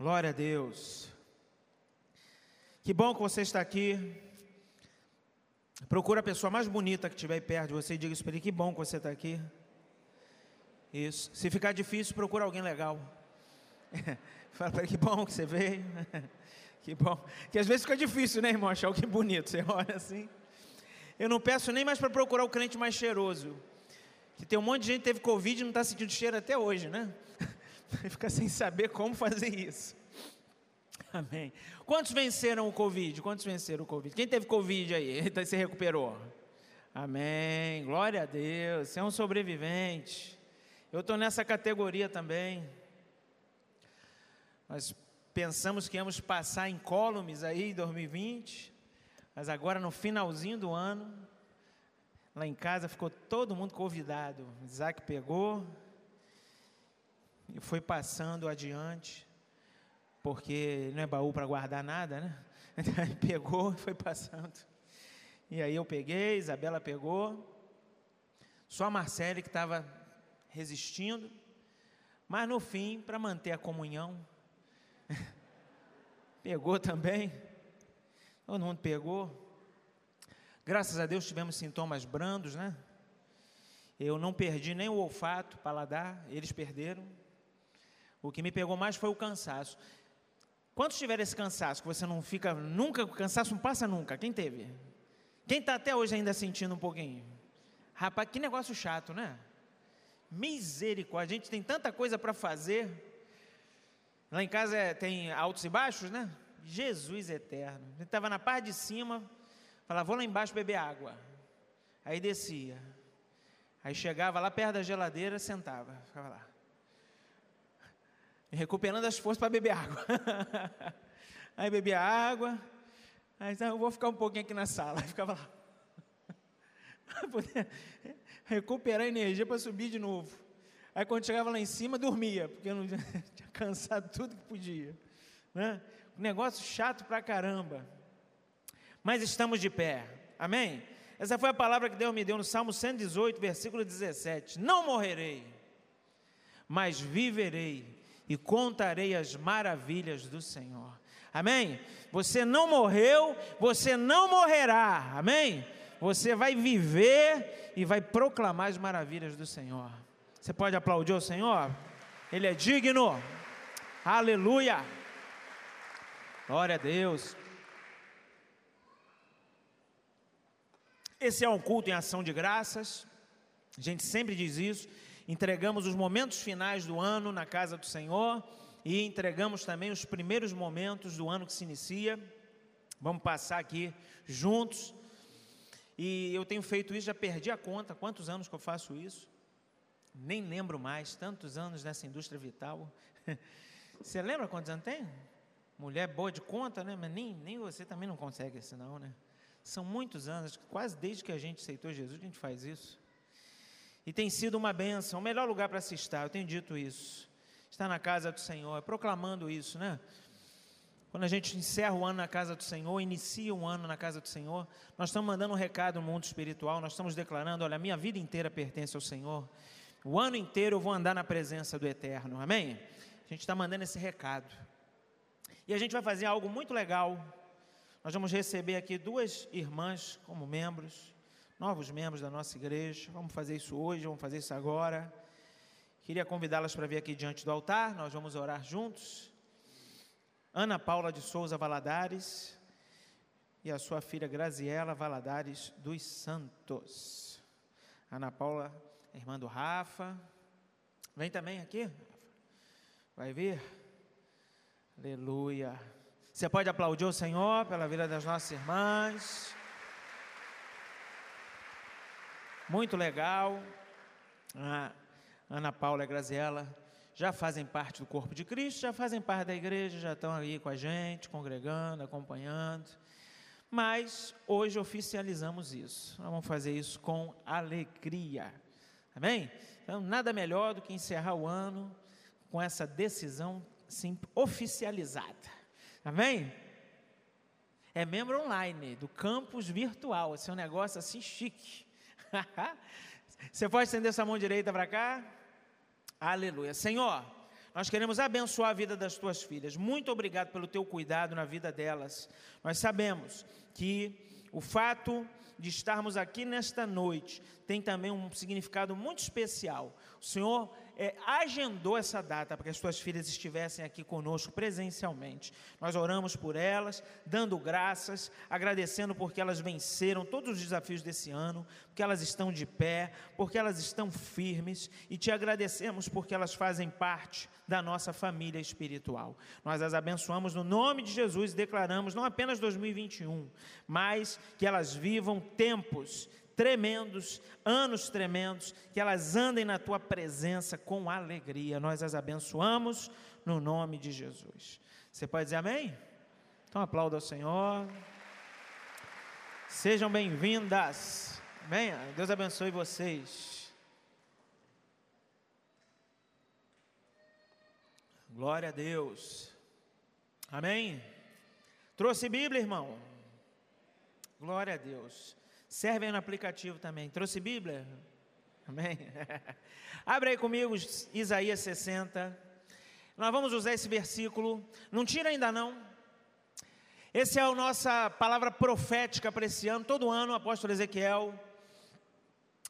Glória a Deus. Que bom que você está aqui. Procura a pessoa mais bonita que estiver perto de você e diga isso para ele: que bom que você está aqui. Isso. Se ficar difícil, procura alguém legal. Fala para ele: que bom que você veio. que bom. Que às vezes fica difícil, né, irmão? Achar alguém bonito. Você olha assim. Eu não peço nem mais para procurar o crente mais cheiroso. Que tem um monte de gente que teve Covid e não está sentindo cheiro até hoje, né? Fica sem saber como fazer isso. Amém. Quantos venceram o Covid? Quantos venceram o Covid? Quem teve Covid aí? Se recuperou. Amém. Glória a Deus. Você é um sobrevivente. Eu estou nessa categoria também. Nós pensamos que íamos passar em incólumes aí em 2020, mas agora no finalzinho do ano, lá em casa ficou todo mundo convidado. Isaac pegou, foi passando adiante, porque não é baú para guardar nada, né? Então pegou e foi passando. E aí eu peguei, Isabela pegou, só a Marcele que estava resistindo, mas no fim, para manter a comunhão, pegou também, todo mundo pegou. Graças a Deus tivemos sintomas brandos, né? Eu não perdi nem o olfato, paladar, eles perderam. O que me pegou mais foi o cansaço. Quantos tiveram esse cansaço? Que você não fica nunca, o cansaço não passa nunca. Quem teve? Quem está até hoje ainda sentindo um pouquinho? Rapaz, que negócio chato, né? Misericórdia, a gente tem tanta coisa para fazer. Lá em casa é, tem altos e baixos, né? Jesus eterno. Gente estava na parte de cima, falava, vou lá embaixo beber água. Aí descia. Aí chegava lá perto da geladeira, sentava, ficava lá recuperando as forças para beber água. aí bebia água, aí então, eu vou ficar um pouquinho aqui na sala, aí ficava lá. recuperar energia para subir de novo. Aí quando chegava lá em cima, dormia, porque não tinha cansado tudo que podia. Né? Um negócio chato pra caramba. Mas estamos de pé. Amém? Essa foi a palavra que Deus me deu no Salmo 118, versículo 17. Não morrerei, mas viverei e contarei as maravilhas do Senhor. Amém? Você não morreu, você não morrerá. Amém? Você vai viver e vai proclamar as maravilhas do Senhor. Você pode aplaudir o Senhor? Ele é digno. Aleluia. Glória a Deus. Esse é um culto em ação de graças. A gente sempre diz isso entregamos os momentos finais do ano na casa do Senhor e entregamos também os primeiros momentos do ano que se inicia. Vamos passar aqui juntos. E eu tenho feito isso, já perdi a conta. Quantos anos que eu faço isso? Nem lembro mais. Tantos anos nessa indústria vital. Você lembra quantos anos tem? Mulher boa de conta, né? Mas nem, nem você também não consegue isso, não, né? São muitos anos, quase desde que a gente aceitou Jesus, a gente faz isso. E tem sido uma benção, o melhor lugar para se estar, eu tenho dito isso. Estar na casa do Senhor, proclamando isso, né? Quando a gente encerra o ano na casa do Senhor, inicia um ano na casa do Senhor, nós estamos mandando um recado no mundo espiritual, nós estamos declarando: olha, a minha vida inteira pertence ao Senhor, o ano inteiro eu vou andar na presença do Eterno, amém? A gente está mandando esse recado. E a gente vai fazer algo muito legal. Nós vamos receber aqui duas irmãs como membros novos membros da nossa igreja. Vamos fazer isso hoje, vamos fazer isso agora. Queria convidá-las para vir aqui diante do altar, nós vamos orar juntos. Ana Paula de Souza Valadares e a sua filha Graziela Valadares dos Santos. Ana Paula, irmã do Rafa. Vem também aqui. Vai vir? Aleluia. Você pode aplaudir o Senhor pela vida das nossas irmãs. Muito legal. A Ana Paula e a Graziela já fazem parte do corpo de Cristo, já fazem parte da igreja, já estão ali com a gente, congregando, acompanhando. Mas hoje oficializamos isso. vamos fazer isso com alegria. Amém? Então, nada melhor do que encerrar o ano com essa decisão sim, oficializada. Amém? É membro online do campus virtual. Esse é um negócio assim chique. Você pode estender sua mão direita para cá? Aleluia. Senhor, nós queremos abençoar a vida das tuas filhas. Muito obrigado pelo teu cuidado na vida delas. Nós sabemos que o fato de estarmos aqui nesta noite tem também um significado muito especial. O Senhor é, agendou essa data para que as suas filhas estivessem aqui conosco presencialmente. Nós oramos por elas, dando graças, agradecendo porque elas venceram todos os desafios desse ano, porque elas estão de pé, porque elas estão firmes e te agradecemos porque elas fazem parte da nossa família espiritual. Nós as abençoamos no nome de Jesus e declaramos não apenas 2021, mas que elas vivam tempos tremendos, anos tremendos, que elas andem na tua presença com alegria. Nós as abençoamos no nome de Jesus. Você pode dizer amém? Então aplauda ao Senhor. Sejam bem-vindas. Amém? Deus abençoe vocês. Glória a Deus. Amém? Trouxe Bíblia, irmão? Glória a Deus. Servem no aplicativo também. Trouxe Bíblia? Amém? Abre aí comigo Isaías 60. Nós vamos usar esse versículo. Não tira ainda não. Essa é a nossa palavra profética para esse ano. Todo ano o apóstolo Ezequiel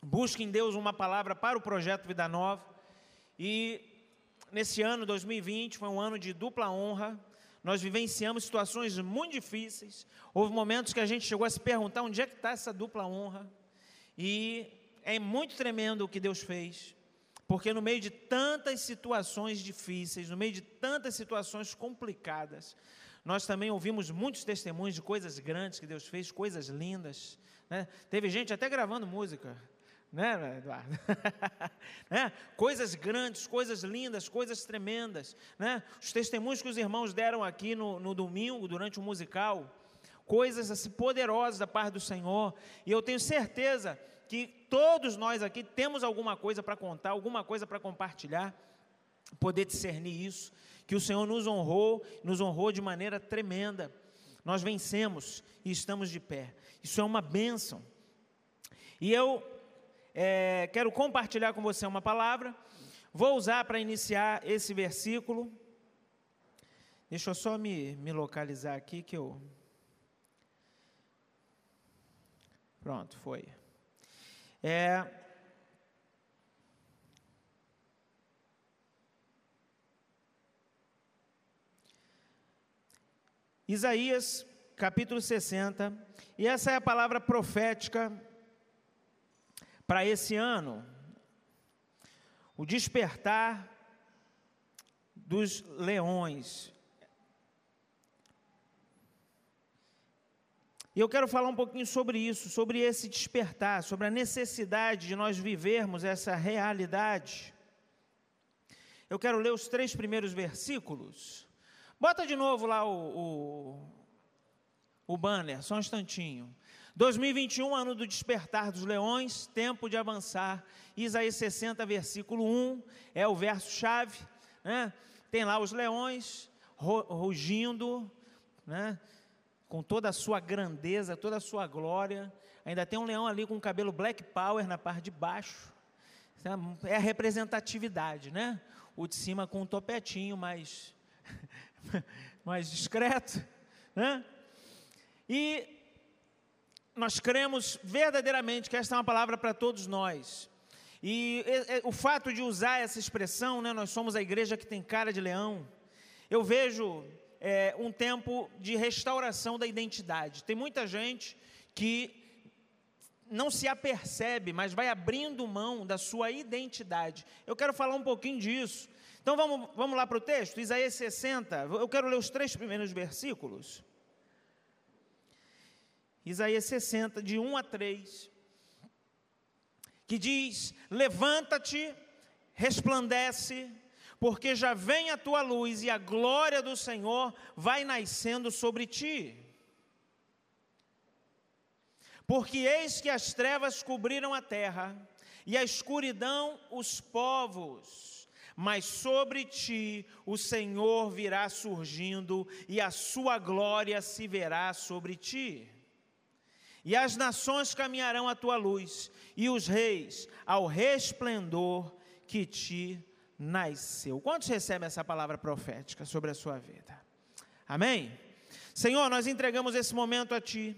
busca em Deus uma palavra para o projeto Vida Nova. E nesse ano, 2020, foi um ano de dupla honra nós vivenciamos situações muito difíceis. Houve momentos que a gente chegou a se perguntar onde é que está essa dupla honra. E é muito tremendo o que Deus fez. Porque no meio de tantas situações difíceis, no meio de tantas situações complicadas, nós também ouvimos muitos testemunhos de coisas grandes que Deus fez, coisas lindas. Né? Teve gente até gravando música né, Eduardo? né? Coisas grandes, coisas lindas, coisas tremendas, né? Os testemunhos que os irmãos deram aqui no, no domingo, durante o musical, coisas assim poderosas da parte do Senhor, e eu tenho certeza que todos nós aqui temos alguma coisa para contar, alguma coisa para compartilhar, poder discernir isso, que o Senhor nos honrou, nos honrou de maneira tremenda. Nós vencemos e estamos de pé. Isso é uma bênção. E eu é, quero compartilhar com você uma palavra. Vou usar para iniciar esse versículo. Deixa eu só me, me localizar aqui que eu. Pronto, foi. É, Isaías, capítulo 60, e essa é a palavra profética para esse ano, o despertar dos leões. E eu quero falar um pouquinho sobre isso, sobre esse despertar, sobre a necessidade de nós vivermos essa realidade. Eu quero ler os três primeiros versículos. Bota de novo lá o, o, o banner, só um instantinho. 2021, ano do despertar dos leões, tempo de avançar. Isaías 60, versículo 1, é o verso-chave. Né? Tem lá os leões rugindo, né? com toda a sua grandeza, toda a sua glória. Ainda tem um leão ali com o cabelo black power na parte de baixo. É a representatividade, né? O de cima com um topetinho mais, mais discreto, né? E nós cremos verdadeiramente que esta é uma palavra para todos nós. E o fato de usar essa expressão, né, nós somos a igreja que tem cara de leão, eu vejo é, um tempo de restauração da identidade. Tem muita gente que não se apercebe, mas vai abrindo mão da sua identidade. Eu quero falar um pouquinho disso. Então vamos, vamos lá para o texto, Isaías 60. Eu quero ler os três primeiros versículos. Isaías 60, de 1 a 3, que diz: Levanta-te, resplandece, porque já vem a tua luz e a glória do Senhor vai nascendo sobre ti. Porque eis que as trevas cobriram a terra e a escuridão os povos, mas sobre ti o Senhor virá surgindo e a sua glória se verá sobre ti. E as nações caminharão à tua luz, e os reis ao resplendor que te nasceu. Quantos recebem essa palavra profética sobre a sua vida? Amém? Senhor, nós entregamos esse momento a Ti.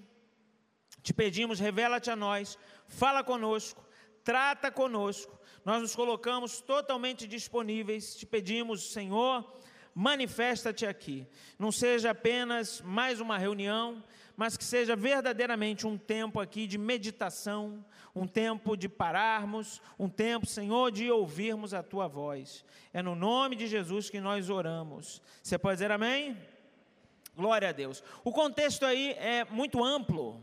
Te pedimos, revela-te a nós, fala conosco, trata conosco. Nós nos colocamos totalmente disponíveis. Te pedimos, Senhor, manifesta-te aqui. Não seja apenas mais uma reunião, mas que seja verdadeiramente um tempo aqui de meditação, um tempo de pararmos, um tempo, Senhor, de ouvirmos a tua voz. É no nome de Jesus que nós oramos. Você pode dizer amém? Glória a Deus. O contexto aí é muito amplo.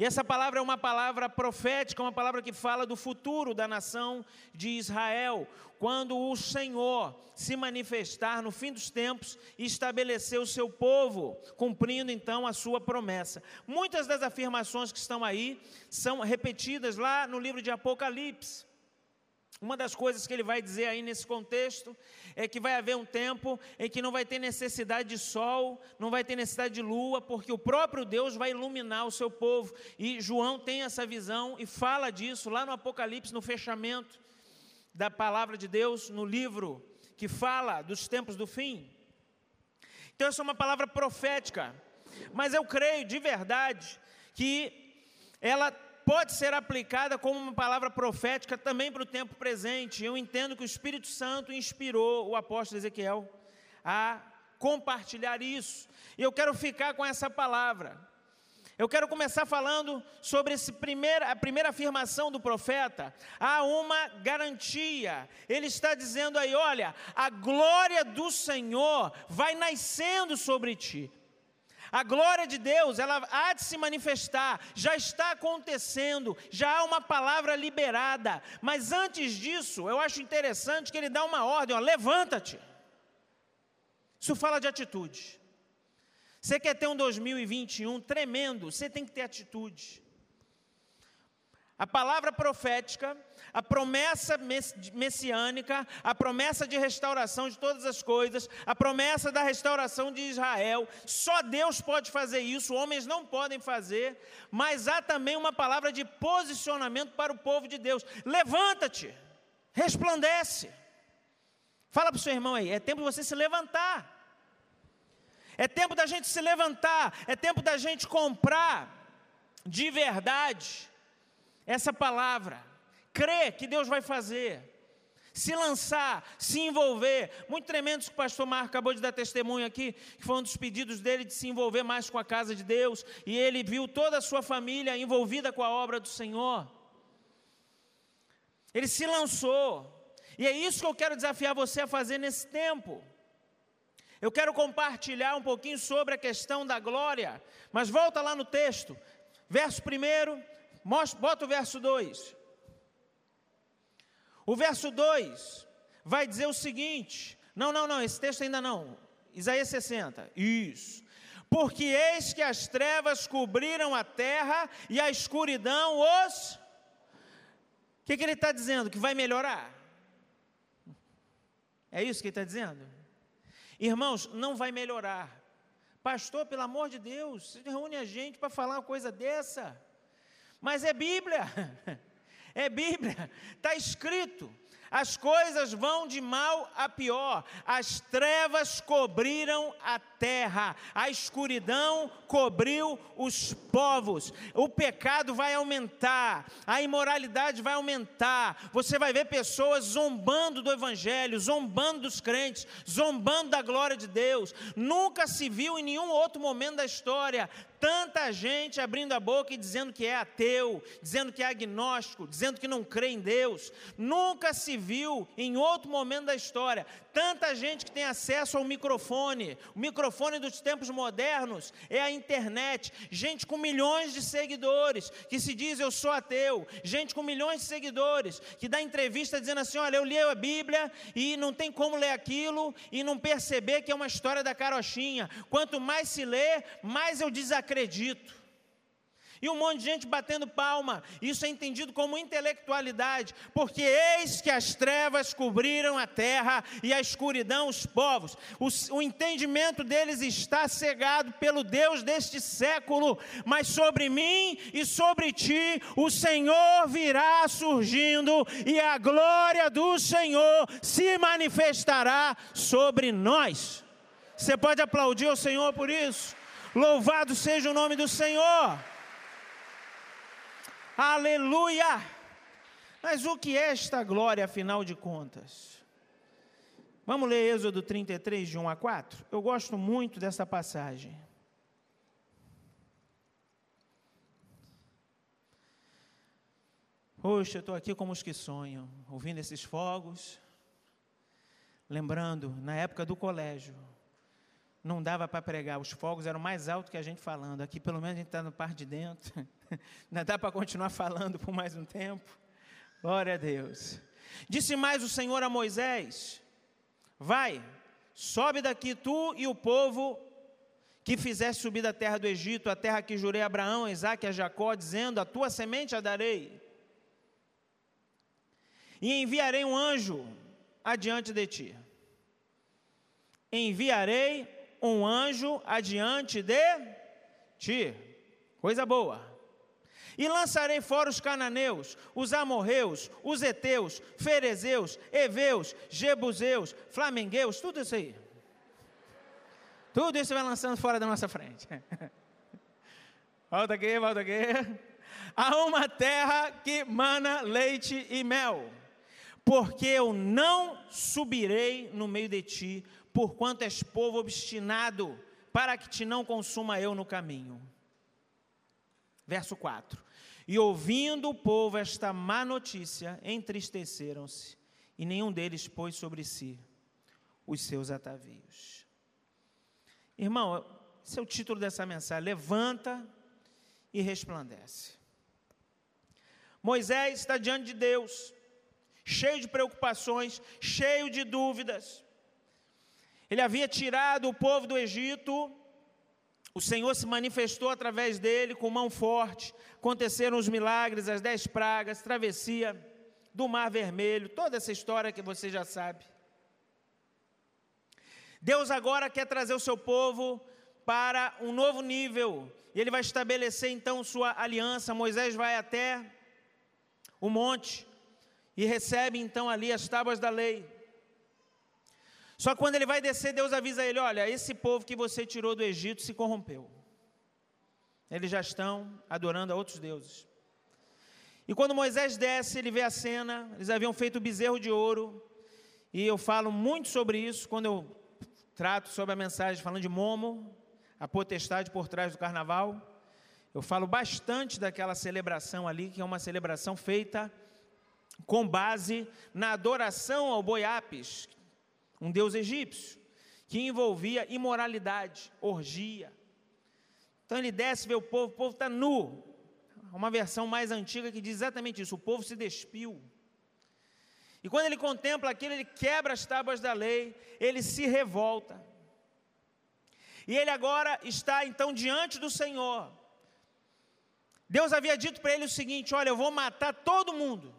E essa palavra é uma palavra profética, uma palavra que fala do futuro da nação de Israel, quando o Senhor se manifestar no fim dos tempos e estabelecer o seu povo, cumprindo então a sua promessa. Muitas das afirmações que estão aí são repetidas lá no livro de Apocalipse. Uma das coisas que ele vai dizer aí nesse contexto é que vai haver um tempo em que não vai ter necessidade de sol, não vai ter necessidade de lua, porque o próprio Deus vai iluminar o seu povo. E João tem essa visão e fala disso lá no Apocalipse, no fechamento da palavra de Deus, no livro que fala dos tempos do fim. Então, essa é uma palavra profética, mas eu creio de verdade que ela pode ser aplicada como uma palavra profética também para o tempo presente. Eu entendo que o Espírito Santo inspirou o apóstolo Ezequiel a compartilhar isso. E eu quero ficar com essa palavra. Eu quero começar falando sobre esse primeiro, a primeira afirmação do profeta. Há uma garantia. Ele está dizendo aí: olha, a glória do Senhor vai nascendo sobre ti. A glória de Deus, ela há de se manifestar, já está acontecendo, já há uma palavra liberada. Mas antes disso, eu acho interessante que ele dá uma ordem: levanta-te. Isso fala de atitude. Você quer ter um 2021 tremendo, você tem que ter atitude. A palavra profética, a promessa messiânica, a promessa de restauração de todas as coisas, a promessa da restauração de Israel, só Deus pode fazer isso, homens não podem fazer, mas há também uma palavra de posicionamento para o povo de Deus: levanta-te, resplandece. Fala para o seu irmão aí, é tempo de você se levantar. É tempo da gente se levantar, é tempo da gente comprar de verdade essa palavra, crer que Deus vai fazer, se lançar, se envolver. Muito tremendo que o pastor Marco acabou de dar testemunho aqui, que foi um dos pedidos dele de se envolver mais com a casa de Deus, e ele viu toda a sua família envolvida com a obra do Senhor. Ele se lançou, e é isso que eu quero desafiar você a fazer nesse tempo. Eu quero compartilhar um pouquinho sobre a questão da glória, mas volta lá no texto, verso 1, Mostra, bota o verso 2. O verso 2 vai dizer o seguinte: não, não, não, esse texto ainda não. Isaías 60. Isso. Porque eis que as trevas cobriram a terra e a escuridão os. O que, que ele está dizendo? Que vai melhorar. É isso que ele está dizendo? Irmãos, não vai melhorar. Pastor, pelo amor de Deus, reúne a gente para falar uma coisa dessa. Mas é Bíblia, é Bíblia, está escrito. As coisas vão de mal a pior. As trevas cobriram a terra, a escuridão cobriu os povos. O pecado vai aumentar, a imoralidade vai aumentar. Você vai ver pessoas zombando do evangelho, zombando dos crentes, zombando da glória de Deus. Nunca se viu em nenhum outro momento da história tanta gente abrindo a boca e dizendo que é ateu, dizendo que é agnóstico, dizendo que não crê em Deus. Nunca se viu em outro momento da história tanta gente que tem acesso ao microfone. O microfone dos tempos modernos é a internet. Gente com milhões de seguidores que se diz eu sou ateu. Gente com milhões de seguidores que dá entrevista dizendo assim: olha, eu li a Bíblia e não tem como ler aquilo e não perceber que é uma história da carochinha. Quanto mais se lê, mais eu desacredito. E um monte de gente batendo palma. Isso é entendido como intelectualidade, porque eis que as trevas cobriram a terra e a escuridão os povos. O, o, entendimento deles está cegado pelo Deus deste século, mas sobre mim e sobre ti o Senhor virá surgindo e a glória do Senhor se manifestará sobre nós. Você pode aplaudir o Senhor por isso? Louvado seja o nome do Senhor. Aleluia! Mas o que é esta glória, afinal de contas? Vamos ler Êxodo 33, de 1 a 4? Eu gosto muito dessa passagem. Poxa, eu estou aqui como os que sonham, ouvindo esses fogos, lembrando, na época do colégio, não dava para pregar, os fogos eram mais altos que a gente falando. Aqui, pelo menos, a gente está no par de dentro. Ainda dá para continuar falando por mais um tempo. Glória a Deus. Disse mais o Senhor a Moisés: Vai, sobe daqui tu e o povo que fizeste subir da terra do Egito, a terra que jurei a Abraão, a Isaac e a Jacó, dizendo: A tua semente a darei. E enviarei um anjo adiante de ti. Enviarei um anjo adiante de ti. Coisa boa. E lançarei fora os cananeus, os amorreus, os heteus, ferezeus, heveus, jebuseus, flamengueus, tudo isso aí. Tudo isso vai lançando fora da nossa frente. volta aqui, volta aqui. Há uma terra que mana leite e mel, porque eu não subirei no meio de ti porquanto és povo obstinado, para que te não consuma eu no caminho. Verso 4: E ouvindo o povo esta má notícia, entristeceram-se, e nenhum deles pôs sobre si os seus atavios. Irmão, esse é o título dessa mensagem: Levanta e resplandece. Moisés está diante de Deus, cheio de preocupações, cheio de dúvidas. Ele havia tirado o povo do Egito, o Senhor se manifestou através dele com mão forte, aconteceram os milagres, as dez pragas, travessia do Mar Vermelho, toda essa história que você já sabe. Deus agora quer trazer o seu povo para um novo nível, e ele vai estabelecer então sua aliança. Moisés vai até o monte e recebe então ali as tábuas da lei. Só que quando ele vai descer, Deus avisa ele: olha, esse povo que você tirou do Egito se corrompeu. Eles já estão adorando a outros deuses. E quando Moisés desce, ele vê a cena, eles haviam feito o bezerro de ouro, e eu falo muito sobre isso quando eu trato sobre a mensagem falando de Momo, a potestade por trás do carnaval. Eu falo bastante daquela celebração ali, que é uma celebração feita com base na adoração ao boi Apis, um deus egípcio, que envolvia imoralidade, orgia. Então ele desce, vê o povo, o povo está nu. Uma versão mais antiga que diz exatamente isso: o povo se despiu. E quando ele contempla aquilo, ele quebra as tábuas da lei, ele se revolta. E ele agora está então diante do Senhor. Deus havia dito para ele o seguinte: Olha, eu vou matar todo mundo.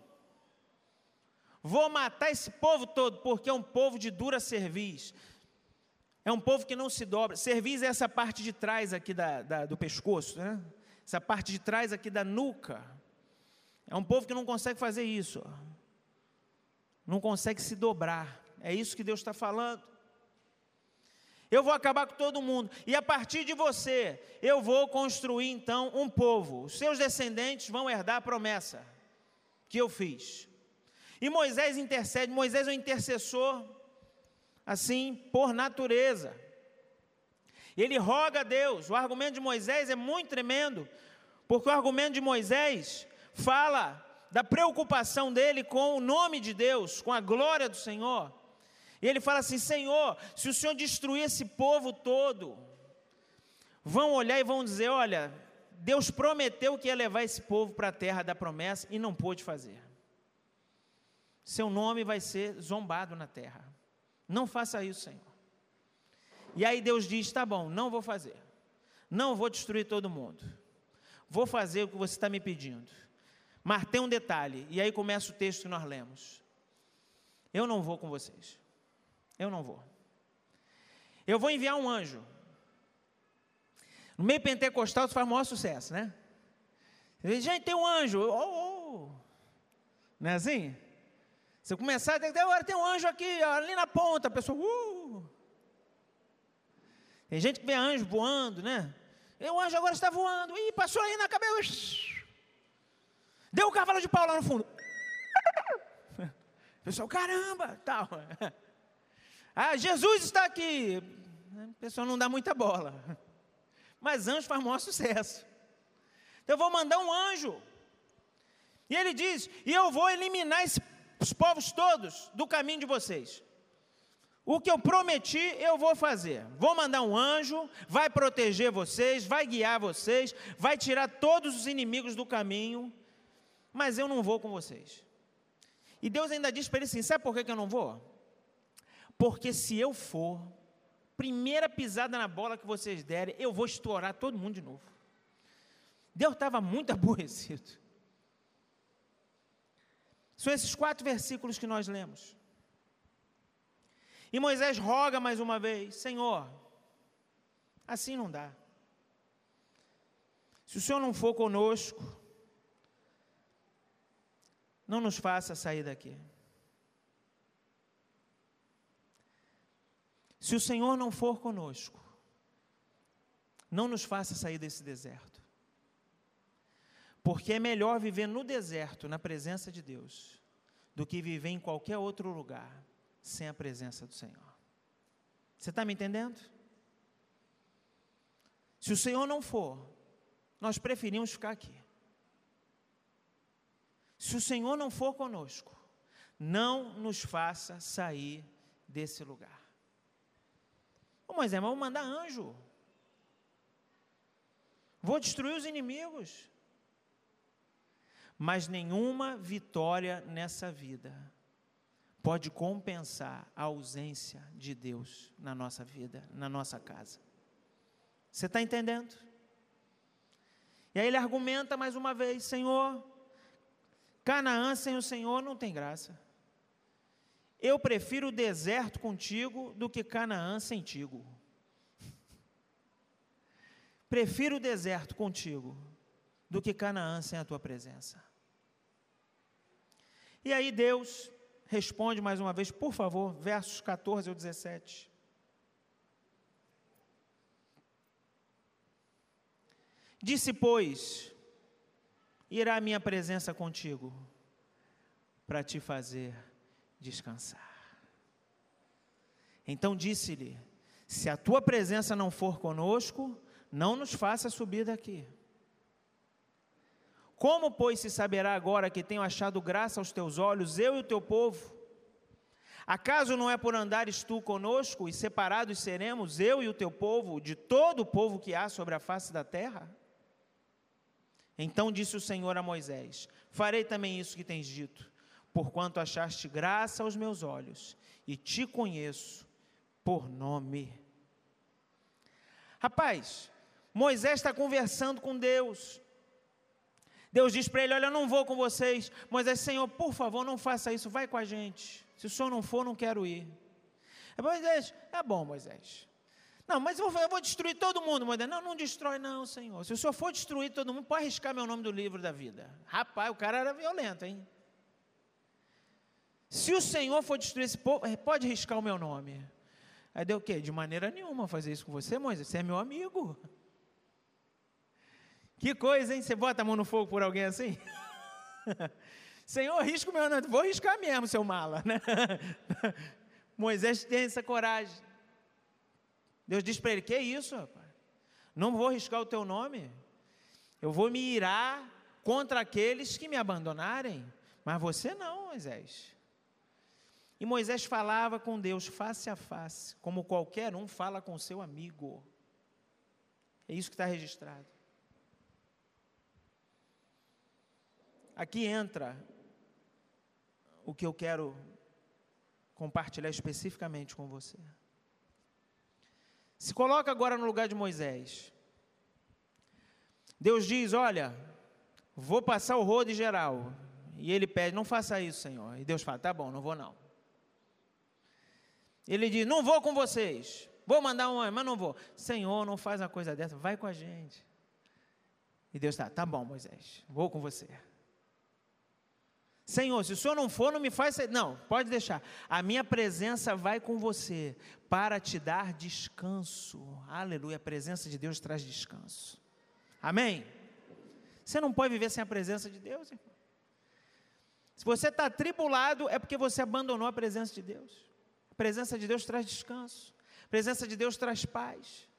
Vou matar esse povo todo, porque é um povo de dura cerviz. É um povo que não se dobra. Cerviz é essa parte de trás aqui da, da, do pescoço, né? Essa parte de trás aqui da nuca. É um povo que não consegue fazer isso. Não consegue se dobrar. É isso que Deus está falando. Eu vou acabar com todo mundo. E a partir de você, eu vou construir então um povo. Os seus descendentes vão herdar a promessa que eu fiz. E Moisés intercede, Moisés é um intercessor, assim, por natureza. Ele roga a Deus. O argumento de Moisés é muito tremendo, porque o argumento de Moisés fala da preocupação dele com o nome de Deus, com a glória do Senhor. E ele fala assim: Senhor, se o Senhor destruir esse povo todo, vão olhar e vão dizer: Olha, Deus prometeu que ia levar esse povo para a terra da promessa e não pôde fazer seu nome vai ser zombado na terra. Não faça isso, Senhor. E aí Deus diz: tá bom, não vou fazer. Não vou destruir todo mundo. vou fazer o que você está me pedindo. Mas tem um detalhe, e aí começa o texto que nós lemos. Eu não vou com vocês. Eu não vou. Eu vou enviar um anjo. No meio pentecostal isso faz maior sucesso, né? Gente, tem um anjo. Oh, oh. Não é assim? Você começar, tem, agora tem um anjo aqui, ali na ponta, a pessoa. Uh. Tem gente que vê anjo voando, né? E o anjo agora está voando. Ih, passou aí na cabeça. Deu o cavalo de pau lá no fundo. Pessoal, caramba, tal. Ah, Jesus está aqui. O pessoal não dá muita bola. Mas anjo faz maior sucesso. Então eu vou mandar um anjo. E ele diz: E eu vou eliminar esses povos todos do caminho de vocês. O que eu prometi, eu vou fazer. Vou mandar um anjo, vai proteger vocês, vai guiar vocês, vai tirar todos os inimigos do caminho, mas eu não vou com vocês. E Deus ainda diz para ele assim: sabe por que eu não vou? Porque se eu for, primeira pisada na bola que vocês derem, eu vou estourar todo mundo de novo. Deus estava muito aborrecido. São esses quatro versículos que nós lemos. E Moisés roga mais uma vez: Senhor, assim não dá. Se o Senhor não for conosco, não nos faça sair daqui. Se o Senhor não for conosco, não nos faça sair desse deserto. Porque é melhor viver no deserto, na presença de Deus, do que viver em qualquer outro lugar sem a presença do Senhor. Você está me entendendo? Se o Senhor não for, nós preferimos ficar aqui. Se o Senhor não for conosco, não nos faça sair desse lugar. Ô Moisés, mas vou mandar anjo. Vou destruir os inimigos. Mas nenhuma vitória nessa vida pode compensar a ausência de Deus na nossa vida, na nossa casa. Você está entendendo? E aí ele argumenta mais uma vez: Senhor, Canaã sem o Senhor não tem graça. Eu prefiro o deserto contigo do que Canaã sem tigo. Prefiro o deserto contigo do que Canaã sem a tua presença. E aí Deus responde mais uma vez, por favor, versos 14 ao 17. Disse, pois, irá a minha presença contigo, para te fazer descansar. Então disse-lhe: Se a tua presença não for conosco, não nos faça subir daqui. Como, pois, se saberá agora que tenho achado graça aos teus olhos, eu e o teu povo? Acaso não é por andares tu conosco e separados seremos, eu e o teu povo, de todo o povo que há sobre a face da terra? Então disse o Senhor a Moisés: Farei também isso que tens dito, porquanto achaste graça aos meus olhos, e te conheço por nome. Rapaz, Moisés está conversando com Deus, Deus diz para ele: Olha, eu não vou com vocês. Moisés, Senhor, por favor, não faça isso, vai com a gente. Se o senhor não for, não quero ir. Moisés, é bom, Moisés. Não, mas eu vou, eu vou, destruir todo mundo, Moisés. Não, não destrói, não, Senhor. Se o senhor for destruir todo mundo, pode arriscar meu nome do livro da vida. Rapaz, o cara era violento, hein? Se o Senhor for destruir esse povo, eh, pode riscar o meu nome. Aí deu o quê? De maneira nenhuma fazer isso com você, Moisés. Você é meu amigo. Que coisa, hein? Você bota a mão no fogo por alguém assim? Senhor, risco o meu nome. Vou riscar mesmo, seu mala. Né? Moisés tem essa coragem. Deus diz para ele: Que isso, rapaz? Não vou riscar o teu nome. Eu vou me irar contra aqueles que me abandonarem. Mas você não, Moisés. E Moisés falava com Deus face a face, como qualquer um fala com seu amigo. É isso que está registrado. Aqui entra o que eu quero compartilhar especificamente com você. Se coloca agora no lugar de Moisés. Deus diz: Olha, vou passar o rodo em geral. E ele pede: Não faça isso, Senhor. E Deus fala: Tá bom, não vou não. Ele diz: Não vou com vocês. Vou mandar um, mas não vou. Senhor, não faz uma coisa dessa, vai com a gente. E Deus está: Tá bom, Moisés, vou com você. Senhor, se o senhor não for, não me faz. Não, pode deixar. A minha presença vai com você para te dar descanso. Aleluia. A presença de Deus traz descanso. Amém? Você não pode viver sem a presença de Deus, irmão. Se você está tribulado, é porque você abandonou a presença de Deus. A presença de Deus traz descanso. A presença de Deus traz paz.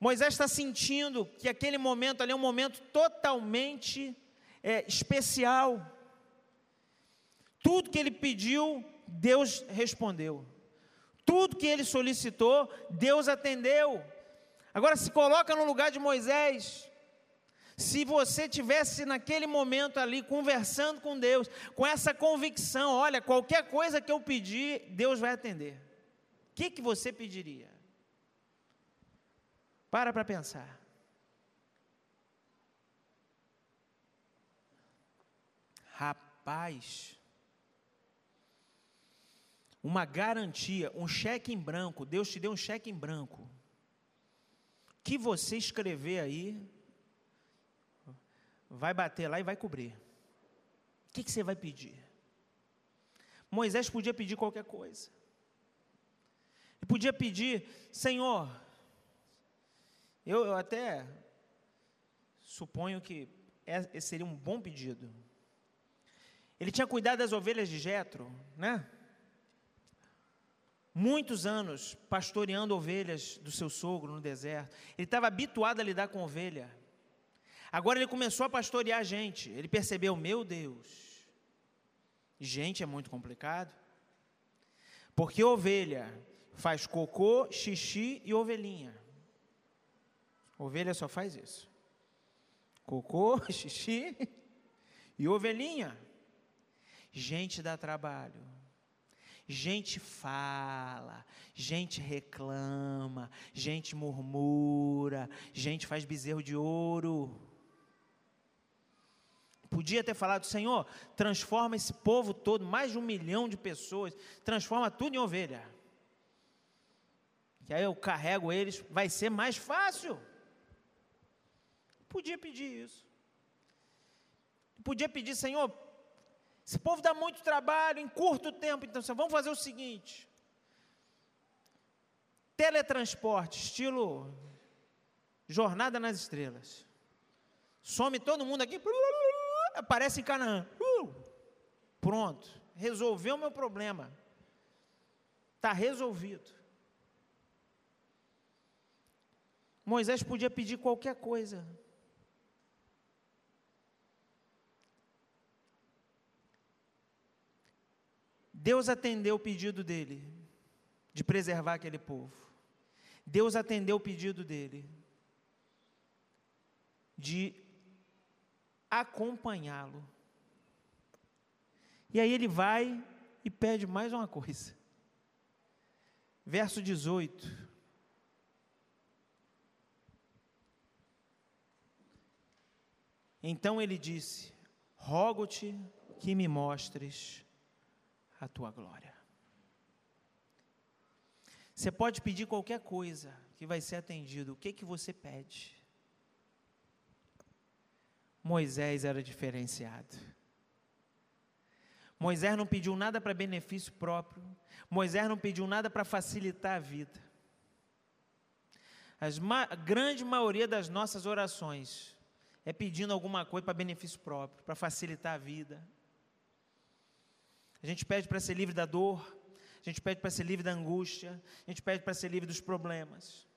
Moisés está sentindo que aquele momento ali é um momento totalmente é, especial. Tudo que ele pediu, Deus respondeu. Tudo que ele solicitou, Deus atendeu. Agora se coloca no lugar de Moisés. Se você tivesse naquele momento ali conversando com Deus, com essa convicção, olha, qualquer coisa que eu pedir, Deus vai atender. O que, que você pediria? Para para pensar. Rapaz, uma garantia, um cheque em branco, Deus te deu um cheque em branco. Que você escrever aí, vai bater lá e vai cobrir. O que, que você vai pedir? Moisés podia pedir qualquer coisa. Ele podia pedir, Senhor, eu, eu até suponho que é, seria um bom pedido. Ele tinha cuidado das ovelhas de Jetro, né? Muitos anos pastoreando ovelhas do seu sogro no deserto. Ele estava habituado a lidar com ovelha. Agora ele começou a pastorear gente. Ele percebeu, meu Deus, gente é muito complicado. Porque ovelha faz cocô, xixi e ovelhinha. Ovelha só faz isso. Cocô, xixi e ovelhinha. Gente dá trabalho. Gente fala, gente reclama, gente murmura, gente faz bezerro de ouro. Podia ter falado, Senhor, transforma esse povo todo, mais de um milhão de pessoas, transforma tudo em ovelha. Que aí eu carrego eles, vai ser mais fácil. Podia pedir isso. Podia pedir, Senhor, esse povo dá muito trabalho em curto tempo, então vamos fazer o seguinte: teletransporte, estilo Jornada nas Estrelas. Some todo mundo aqui, aparece em Canaã. Uh, pronto, resolveu o meu problema. Está resolvido. Moisés podia pedir qualquer coisa. Deus atendeu o pedido dele de preservar aquele povo. Deus atendeu o pedido dele de acompanhá-lo. E aí ele vai e pede mais uma coisa. Verso 18. Então ele disse: Rogo-te que me mostres a tua glória. Você pode pedir qualquer coisa que vai ser atendido. O que que você pede? Moisés era diferenciado. Moisés não pediu nada para benefício próprio. Moisés não pediu nada para facilitar a vida. a grande maioria das nossas orações é pedindo alguma coisa para benefício próprio, para facilitar a vida, a gente pede para ser livre da dor, a gente pede para ser livre da angústia, a gente pede para ser livre dos problemas.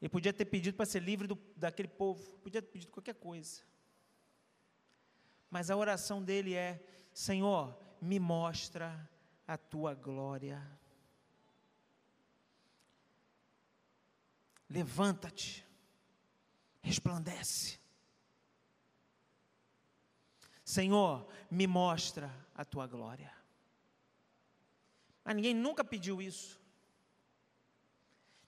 Ele podia ter pedido para ser livre do, daquele povo, podia ter pedido qualquer coisa. Mas a oração dele é: Senhor, me mostra a tua glória. Levanta-te, resplandece. Senhor, me mostra a tua glória. Mas ninguém nunca pediu isso.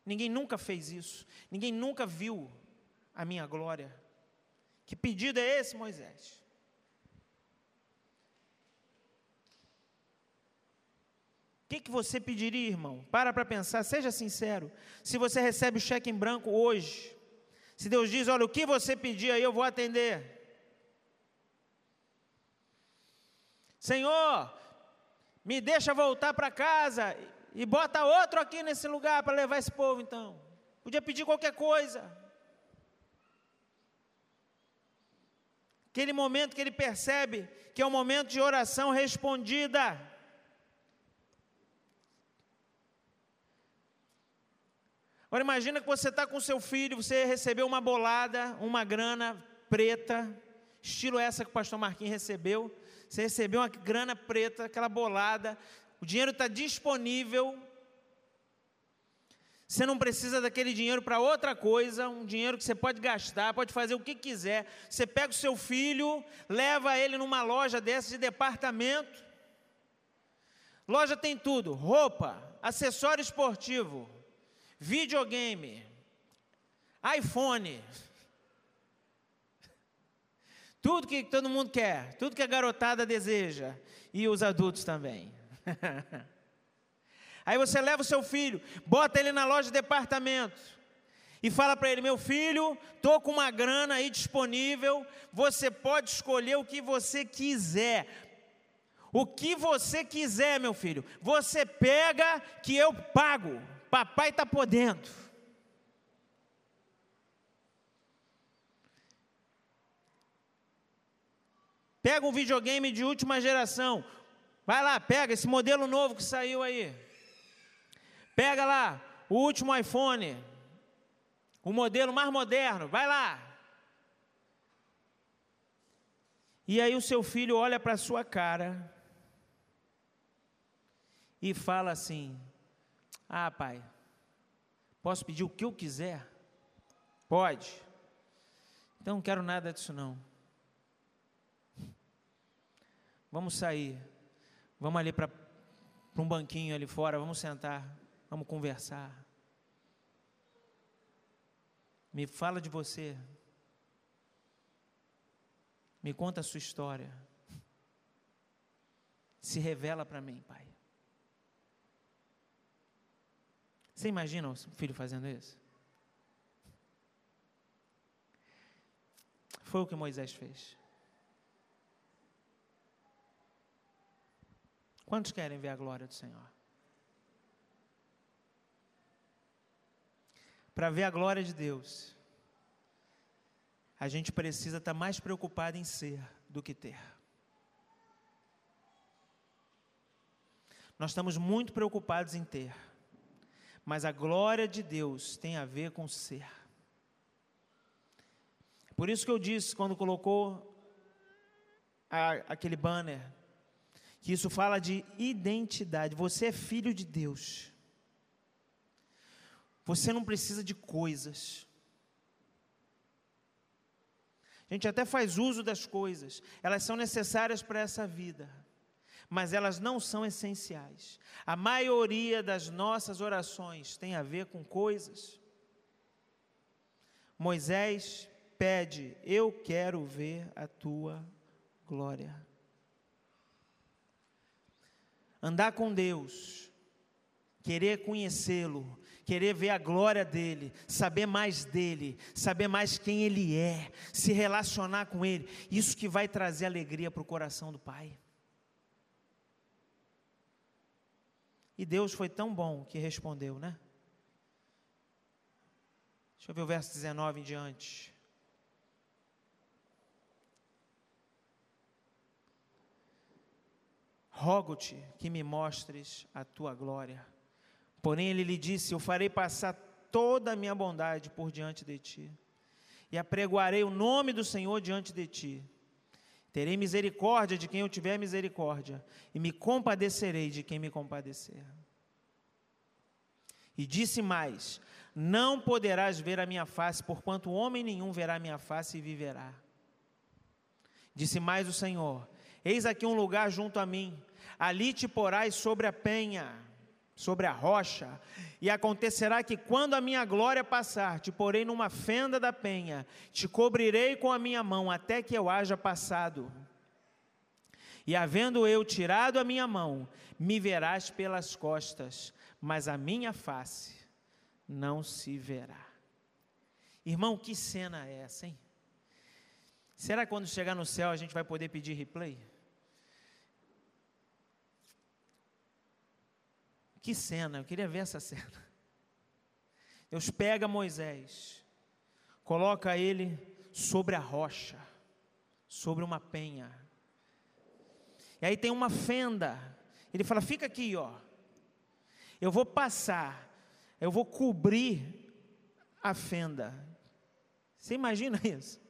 Ninguém nunca fez isso. Ninguém nunca viu a minha glória. Que pedido é esse, Moisés? O que, que você pediria, irmão? Para para pensar, seja sincero. Se você recebe o cheque em branco hoje, se Deus diz, olha, o que você pedir aí eu vou atender. Senhor, me deixa voltar para casa e bota outro aqui nesse lugar para levar esse povo então. Podia pedir qualquer coisa. Aquele momento que ele percebe que é um momento de oração respondida. Agora imagina que você está com seu filho, você recebeu uma bolada, uma grana preta, estilo essa que o pastor Marquinhos recebeu. Você recebeu uma grana preta, aquela bolada, o dinheiro está disponível. Você não precisa daquele dinheiro para outra coisa, um dinheiro que você pode gastar, pode fazer o que quiser. Você pega o seu filho, leva ele numa loja dessa de departamento. Loja tem tudo: roupa, acessório esportivo, videogame, iPhone. Tudo que todo mundo quer, tudo que a garotada deseja e os adultos também. Aí você leva o seu filho, bota ele na loja de departamento e fala para ele: meu filho, tô com uma grana aí disponível, você pode escolher o que você quiser. O que você quiser, meu filho, você pega que eu pago. Papai está podendo. Pega um videogame de última geração. Vai lá, pega esse modelo novo que saiu aí. Pega lá o último iPhone, o modelo mais moderno. Vai lá. E aí o seu filho olha para a sua cara e fala assim: Ah, pai, posso pedir o que eu quiser? Pode. Então não quero nada disso não. Vamos sair. Vamos ali para um banquinho ali fora, vamos sentar, vamos conversar. Me fala de você. Me conta a sua história. Se revela para mim, Pai. Você imagina o filho fazendo isso? Foi o que Moisés fez. Quantos querem ver a glória do Senhor? Para ver a glória de Deus, a gente precisa estar mais preocupado em ser do que ter. Nós estamos muito preocupados em ter, mas a glória de Deus tem a ver com ser. Por isso que eu disse quando colocou a, aquele banner que isso fala de identidade. Você é filho de Deus. Você não precisa de coisas. A gente até faz uso das coisas, elas são necessárias para essa vida, mas elas não são essenciais. A maioria das nossas orações tem a ver com coisas. Moisés pede: Eu quero ver a tua glória. Andar com Deus, querer conhecê-lo, querer ver a glória dele, saber mais dele, saber mais quem ele é, se relacionar com ele, isso que vai trazer alegria para o coração do Pai. E Deus foi tão bom que respondeu, né? Deixa eu ver o verso 19 em diante. Rogo-te que me mostres a tua glória. Porém, ele lhe disse: Eu farei passar toda a minha bondade por diante de ti, e apregoarei o nome do Senhor diante de ti. Terei misericórdia de quem eu tiver misericórdia, e me compadecerei de quem me compadecer. E disse mais: Não poderás ver a minha face, porquanto homem nenhum verá a minha face e viverá. Disse mais o Senhor: Eis aqui um lugar junto a mim, ali te porás sobre a penha. sobre a rocha, e acontecerá que quando a minha glória passar, te porei numa fenda da penha, te cobrirei com a minha mão até que eu haja passado. E havendo eu tirado a minha mão, me verás pelas costas, mas a minha face não se verá. Irmão, que cena é essa, hein? Será que quando chegar no céu a gente vai poder pedir replay? Que cena, eu queria ver essa cena. Deus pega Moisés, coloca ele sobre a rocha, sobre uma penha. E aí tem uma fenda. Ele fala: fica aqui, ó. Eu vou passar, eu vou cobrir a fenda. Você imagina isso?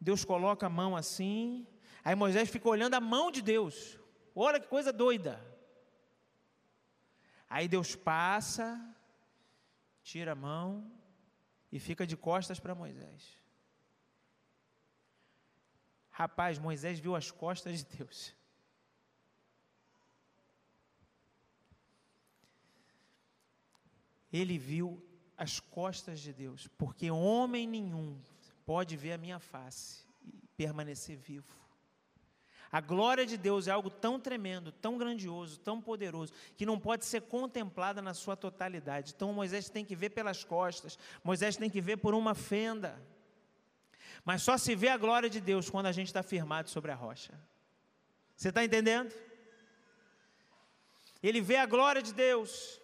Deus coloca a mão assim, aí Moisés fica olhando a mão de Deus. Olha que coisa doida. Aí Deus passa, tira a mão e fica de costas para Moisés. Rapaz, Moisés viu as costas de Deus. Ele viu as costas de Deus, porque homem nenhum pode ver a minha face e permanecer vivo. A glória de Deus é algo tão tremendo, tão grandioso, tão poderoso, que não pode ser contemplada na sua totalidade. Então Moisés tem que ver pelas costas, Moisés tem que ver por uma fenda. Mas só se vê a glória de Deus quando a gente está firmado sobre a rocha. Você está entendendo? Ele vê a glória de Deus.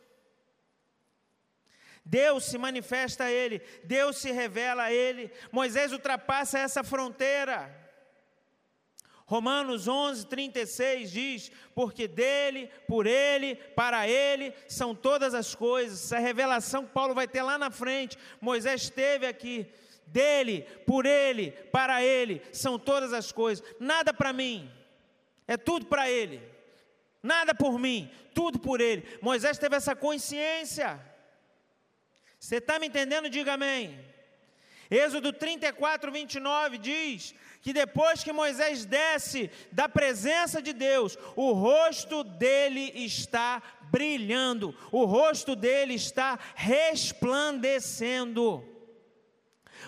Deus se manifesta a ele, Deus se revela a ele. Moisés ultrapassa essa fronteira. Romanos 11, 36 diz: Porque dele, por ele, para ele são todas as coisas. Essa revelação que Paulo vai ter lá na frente, Moisés teve aqui. Dele, por ele, para ele são todas as coisas. Nada para mim, é tudo para ele. Nada por mim, tudo por ele. Moisés teve essa consciência. Você está me entendendo? Diga amém. Êxodo 34, 29 diz que depois que Moisés desce da presença de Deus, o rosto dele está brilhando, o rosto dele está resplandecendo.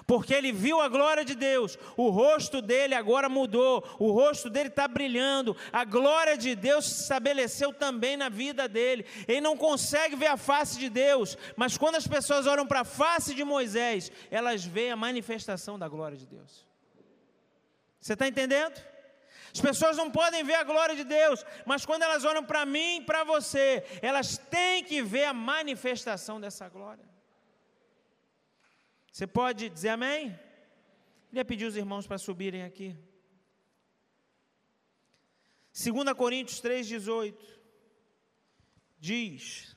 Porque ele viu a glória de Deus, o rosto dele agora mudou, o rosto dele está brilhando, a glória de Deus se estabeleceu também na vida dele. Ele não consegue ver a face de Deus, mas quando as pessoas olham para a face de Moisés, elas veem a manifestação da glória de Deus. Você está entendendo? As pessoas não podem ver a glória de Deus, mas quando elas olham para mim e para você, elas têm que ver a manifestação dessa glória. Você pode dizer amém? Queria pedir os irmãos para subirem aqui. 2 Coríntios 3,18 diz: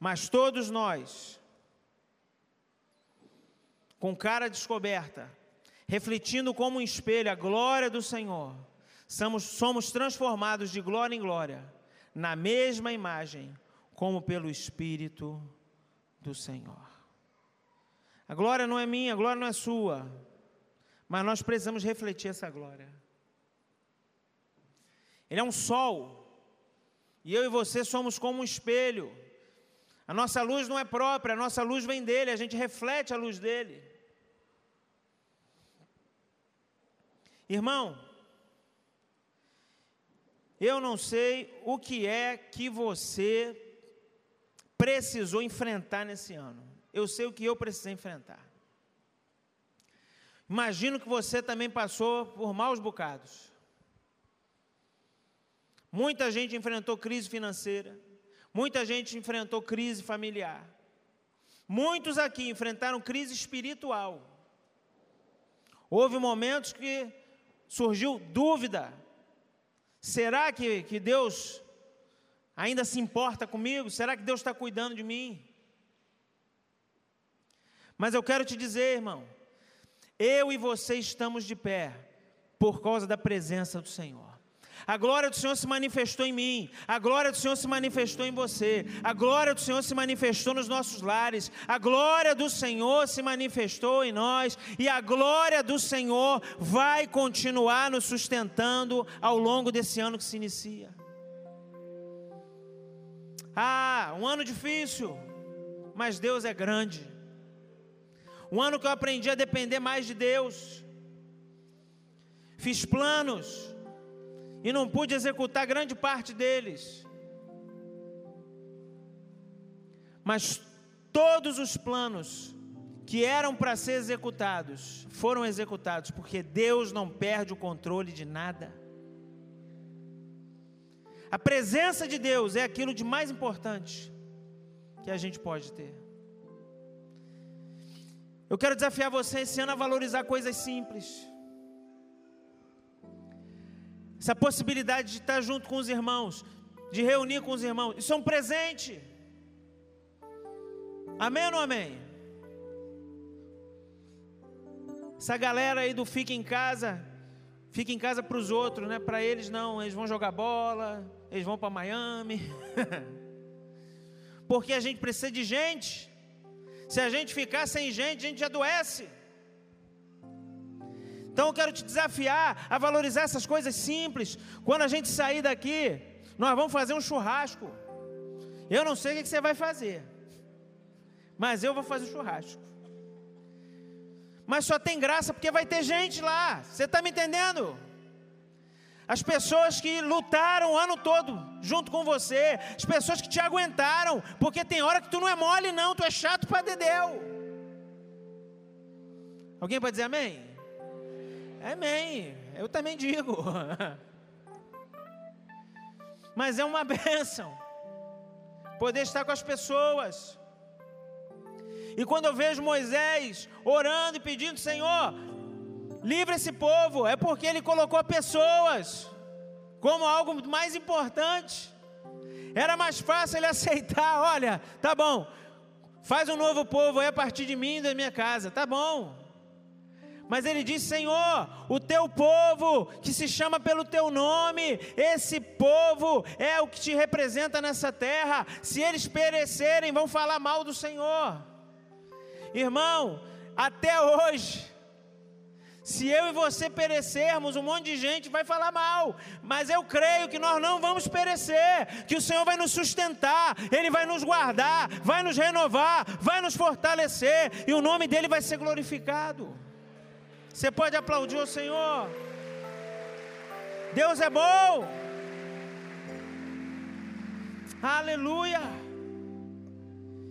Mas todos nós, com cara descoberta, refletindo como um espelho a glória do Senhor, somos, somos transformados de glória em glória, na mesma imagem, como pelo Espírito do Senhor. A glória não é minha, a glória não é sua, mas nós precisamos refletir essa glória. Ele é um sol, e eu e você somos como um espelho. A nossa luz não é própria, a nossa luz vem dele, a gente reflete a luz dele. Irmão, eu não sei o que é que você precisou enfrentar nesse ano. Eu sei o que eu precisei enfrentar. Imagino que você também passou por maus bocados. Muita gente enfrentou crise financeira, muita gente enfrentou crise familiar. Muitos aqui enfrentaram crise espiritual. Houve momentos que surgiu dúvida: será que, que Deus ainda se importa comigo? Será que Deus está cuidando de mim? Mas eu quero te dizer, irmão, eu e você estamos de pé por causa da presença do Senhor. A glória do Senhor se manifestou em mim, a glória do Senhor se manifestou em você, a glória do Senhor se manifestou nos nossos lares, a glória do Senhor se manifestou em nós, e a glória do Senhor vai continuar nos sustentando ao longo desse ano que se inicia. Ah, um ano difícil, mas Deus é grande. Um ano que eu aprendi a depender mais de Deus. Fiz planos e não pude executar grande parte deles. Mas todos os planos que eram para ser executados foram executados, porque Deus não perde o controle de nada. A presença de Deus é aquilo de mais importante que a gente pode ter. Eu quero desafiar você esse ano a valorizar coisas simples. Essa possibilidade de estar junto com os irmãos, de reunir com os irmãos, isso é um presente. Amém ou não amém? Essa galera aí do fica em casa, fica em casa para os outros, né? Para eles não, eles vão jogar bola, eles vão para Miami. Porque a gente precisa de gente. Se a gente ficar sem gente, a gente adoece. Então eu quero te desafiar a valorizar essas coisas simples. Quando a gente sair daqui, nós vamos fazer um churrasco. Eu não sei o que você vai fazer, mas eu vou fazer churrasco. Mas só tem graça porque vai ter gente lá. Você está me entendendo? As pessoas que lutaram o ano todo junto com você, as pessoas que te aguentaram, porque tem hora que tu não é mole, não, tu é chato para dedéu. Alguém pode dizer amém? Amém. Eu também digo. Mas é uma bênção poder estar com as pessoas. E quando eu vejo Moisés orando e pedindo, Senhor, livra esse povo, é porque ele colocou pessoas como algo mais importante. Era mais fácil ele aceitar, olha, tá bom, faz um novo povo aí a partir de mim e da minha casa, tá bom. Mas ele disse: Senhor, o teu povo que se chama pelo teu nome, esse povo é o que te representa nessa terra. Se eles perecerem, vão falar mal do Senhor. Irmão, até hoje, se eu e você perecermos, um monte de gente vai falar mal, mas eu creio que nós não vamos perecer, que o Senhor vai nos sustentar, Ele vai nos guardar, vai nos renovar, vai nos fortalecer, e o nome dEle vai ser glorificado. Você pode aplaudir o Senhor. Deus é bom. Aleluia.